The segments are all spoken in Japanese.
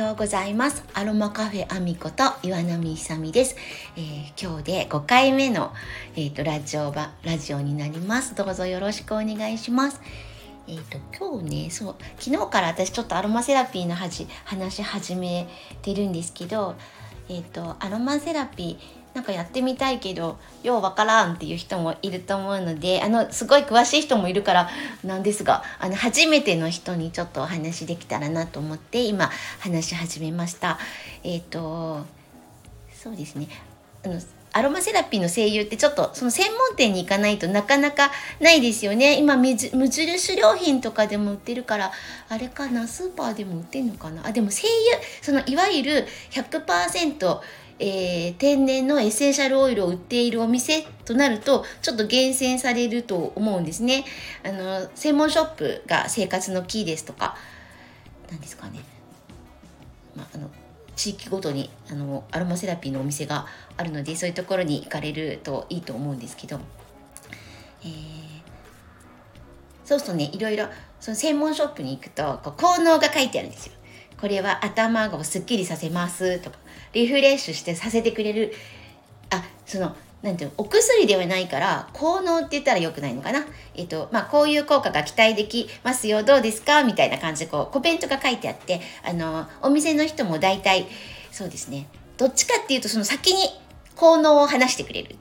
ようございます。アロマカフェアミこと岩波久美です、えー、今日で5回目の、えーと、ラジオばラジオになります。どうぞよろしくお願いします。えーと、今日ねそう昨日から私ちょっとアロマセラピーの話し始めてるんですけど、えーとアロマセラピーなんかやってみたいけどようわからんっていう人もいると思うのであのすごい詳しい人もいるからなんですがあの初めての人にちょっとお話できたらなと思って今話し始めました。えっ、ー、とそうですねあのアロマセラピーの声優ってちょっとその専門店に行かないとなかなかないですよね。今無印良品とかでも売ってるからあれかな？スーパーでも売ってんのかな？あでも声優そのいわゆる100%えー、天然のエッセンシャルオイルを売っているお店となるとちょっと厳選されると思うんですね。あの専門ショップが生活のキーですとか何ですかね、まあ、あの地域ごとにあのアロマセラピーのお店があるのでそういうところに行かれるといいと思うんですけど、えー、そうするとねいろいろその専門ショップに行くとこう効能が書いてあるんですよ。これは頭をすっきりさせます。とかリフレッシュしてさせてくれる。あそのなんていうのお薬ではないから効能って言ったらよくないのかな。えっとまあこういう効果が期待できますよ。どうですか？みたいな感じでこうコメントが書いてあってあのお店の人も大体そうですね。どっちかっていうとその先に効能を話してくれる。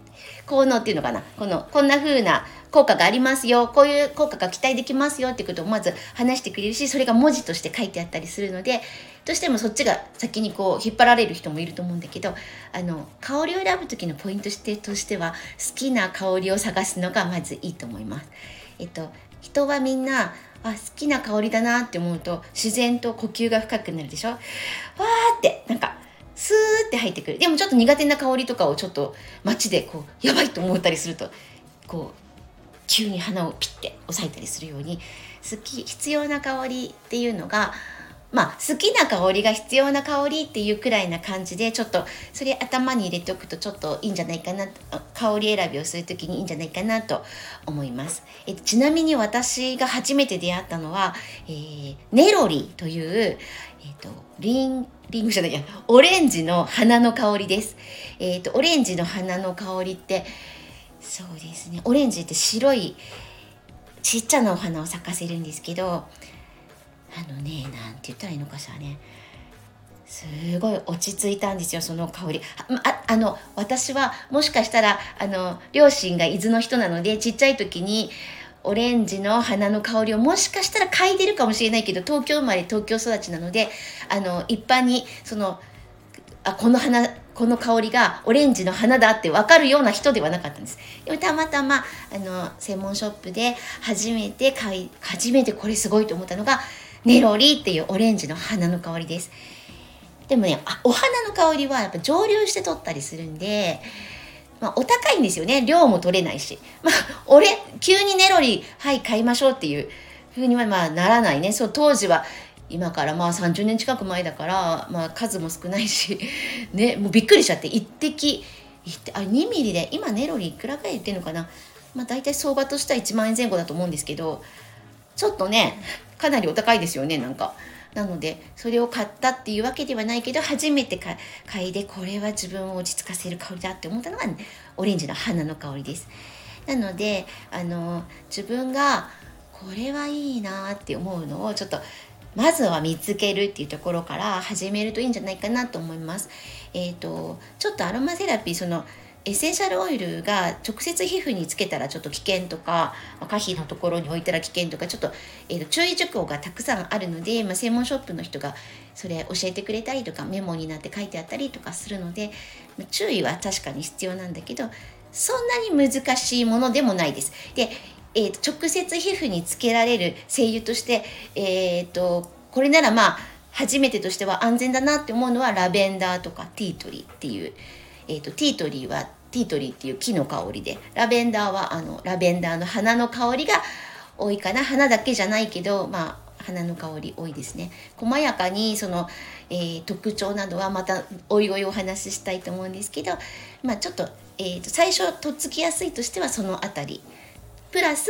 効能っていうのかな？このこんな風な効果がありますよこういう効果が期待できますよっていうことをまず話してくれるしそれが文字として書いてあったりするのでどうしてもそっちが先にこう引っ張られる人もいると思うんだけどあの香りを選ぶ時のポイントとしては好きな香りを探すのがまずいいと思います。えっと人はみんなあ好きな香りだなって思うと自然と呼吸が深くなるでしょ？わーってなんかスーって入ってくるでもちょっと苦手な香りとかをちょっと街でこうやばいと思ったりするとこう急に鼻をピッて押さえたりするように好き必要な香りっていうのがまあ好きな香りが必要な香りっていうくらいな感じでちょっとそれ頭に入れておくとちょっといいんじゃないかな香り選びをする時にいいんじゃないかなと思います。えちなみに私が初めて出会ったのは、えー、ネロリという、えーと、リンリングじゃないや。オレンジの花の香りです。えーとオレンジの花の香りってそうですね。オレンジって白いちっちゃなお花を咲かせるんですけどあのね何て言ったらいいのかしらね。すごい落ち着いたんですよその香り。ああの私はもしかしたらあの両親が伊豆の人なのでちっちゃい時にオレンジの花の香りをもしかしたら嗅いでるかもしれないけど東京生まれ東京育ちなのであの一般にそのあこの花この香りがオレンジの花だって分かるような人ではなかったんです。でもたまたまあの専門ショップで初めて買い初めてこれすごいと思ったのがネロリっていうオレンジの花の香りです。でもねあお花の香りはやっぱ蒸留して取ったりするんで、まあ、お高いんですよね量も取れないし。まあ俺急にネロリはい買いましょうっていうふうにはまあならないね。そう当時は今からまあ30年近く前だから、まあ、数も少ないし ねもうびっくりしちゃって1滴あ2ミリで今ネロリいくらぐらい言ってるのかな、まあ、大体相場としては1万円前後だと思うんですけどちょっとねかなりお高いですよねなんか。なのでそれを買ったっていうわけではないけど初めて買いでこれは自分を落ち着かせる香りだって思ったのが、オレンジの花の香りです。なのであの自分がこれはいいなって思うのをちょっとまずは見つけるっていうところから始めるといいんじゃないかなと思います。えっ、ー、とちょっとアロマセラピーそのエッセンシャルオイルが直接皮膚につけたらちょっと危険とか可否のところに置いたら危険とかちょっと,、えーと、注意事項がたくさんあるので、まあ、専門ショップの人がそれ教えてくれたりとかメモになって書いてあったりとかするので、ま、注意は確かに必要なんだけどそんなに難しいものでもないです。でえーと、直接皮膚につけられる精油として、えーと、これならまあ初めてとしては安全だなって思うのはラベンダーとかティートリーっていう、えーと、ティートリーはティートリーっていう木の香りでラベンダーはあのラベンダーの花の香りが多いかな花だけじゃないけどまあ花の香り多いですね。細やかにその、えー、特徴などはまたおいおいお話ししたいと思うんですけどまあちょっと,、えーと最初とっつきやすいとしてはその辺り。プラス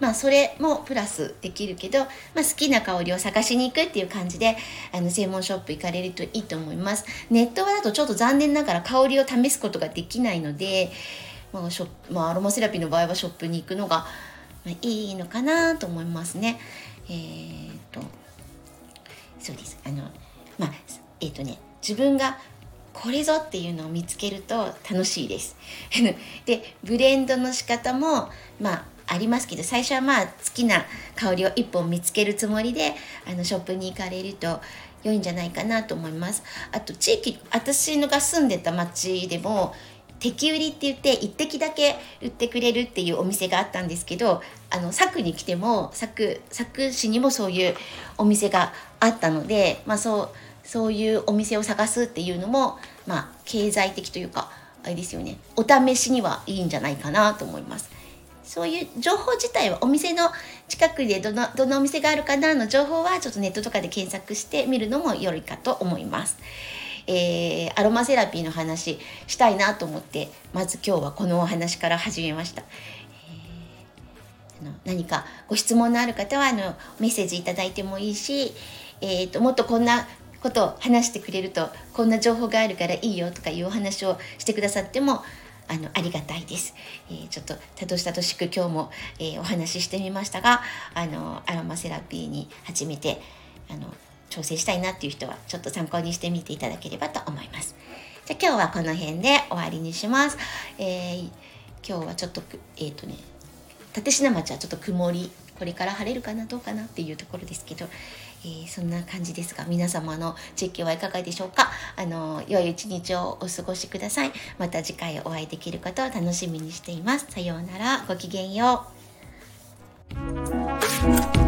まあそれもプラスできるけど、まあ、好きな香りを探しに行くっていう感じであの専門ショップ行かれるといいと思います。ネットだとちょっと残念ながら香りを試すことができないので、まあショまあ、アロマセラピーの場合はショップに行くのが、いいのかなと思いますね。えー、っとそうです。あのまあえー、っとね自分がこれぞっていうのを見つけると楽しいです。でブレンドの仕方もまあありますけど最初はまあ好きな香りを1本見つけるつもりであのショップに行かれると良いんじゃないかなと思います。あと地域私のが住んでた町でも敵売りって言って1滴だけ売ってくれるっていうお店があったんですけどあの佐久に来ても佐久佐久市にもそういうお店があったので、まあ、そうそういうお店を探すっていうのも、まあ、経済的というかあれですよねお試しにはいいんじゃないかなと思います。そういう情報自体はお店の近くでどのどのお店があるかなの情報はちょっとネットとかで検索してみるのも良いかと思います。えー、アロマセラピーの話したいなと思ってまず今日はこのお話から始めました。えー、あの何かご質問のある方はあのメッセージいただいてもいいし、えーと、もっとこんなことを話してくれるとこんな情報があるからいいよとかいうお話をしてくださってもあのありがたいです、えー、ちょっとたどしたとしく今日も、えー、お話ししてみましたがあのアロマセラピーに初めてあの調整したいなっていう人はちょっと参考にしてみていただければと思います。じゃあ今日はこの辺で終わりにします。えー、今日はちょっとえっ、ー、とね立科町はちょっと曇りこれから晴れるかなどうかなっていうところですけど、えー、そんな感じですが皆様の実況はいかがでしょうか？あの良い一日をお過ごしください。また次回お会いできることを楽しみにしています。さようなら。ごきげんよう。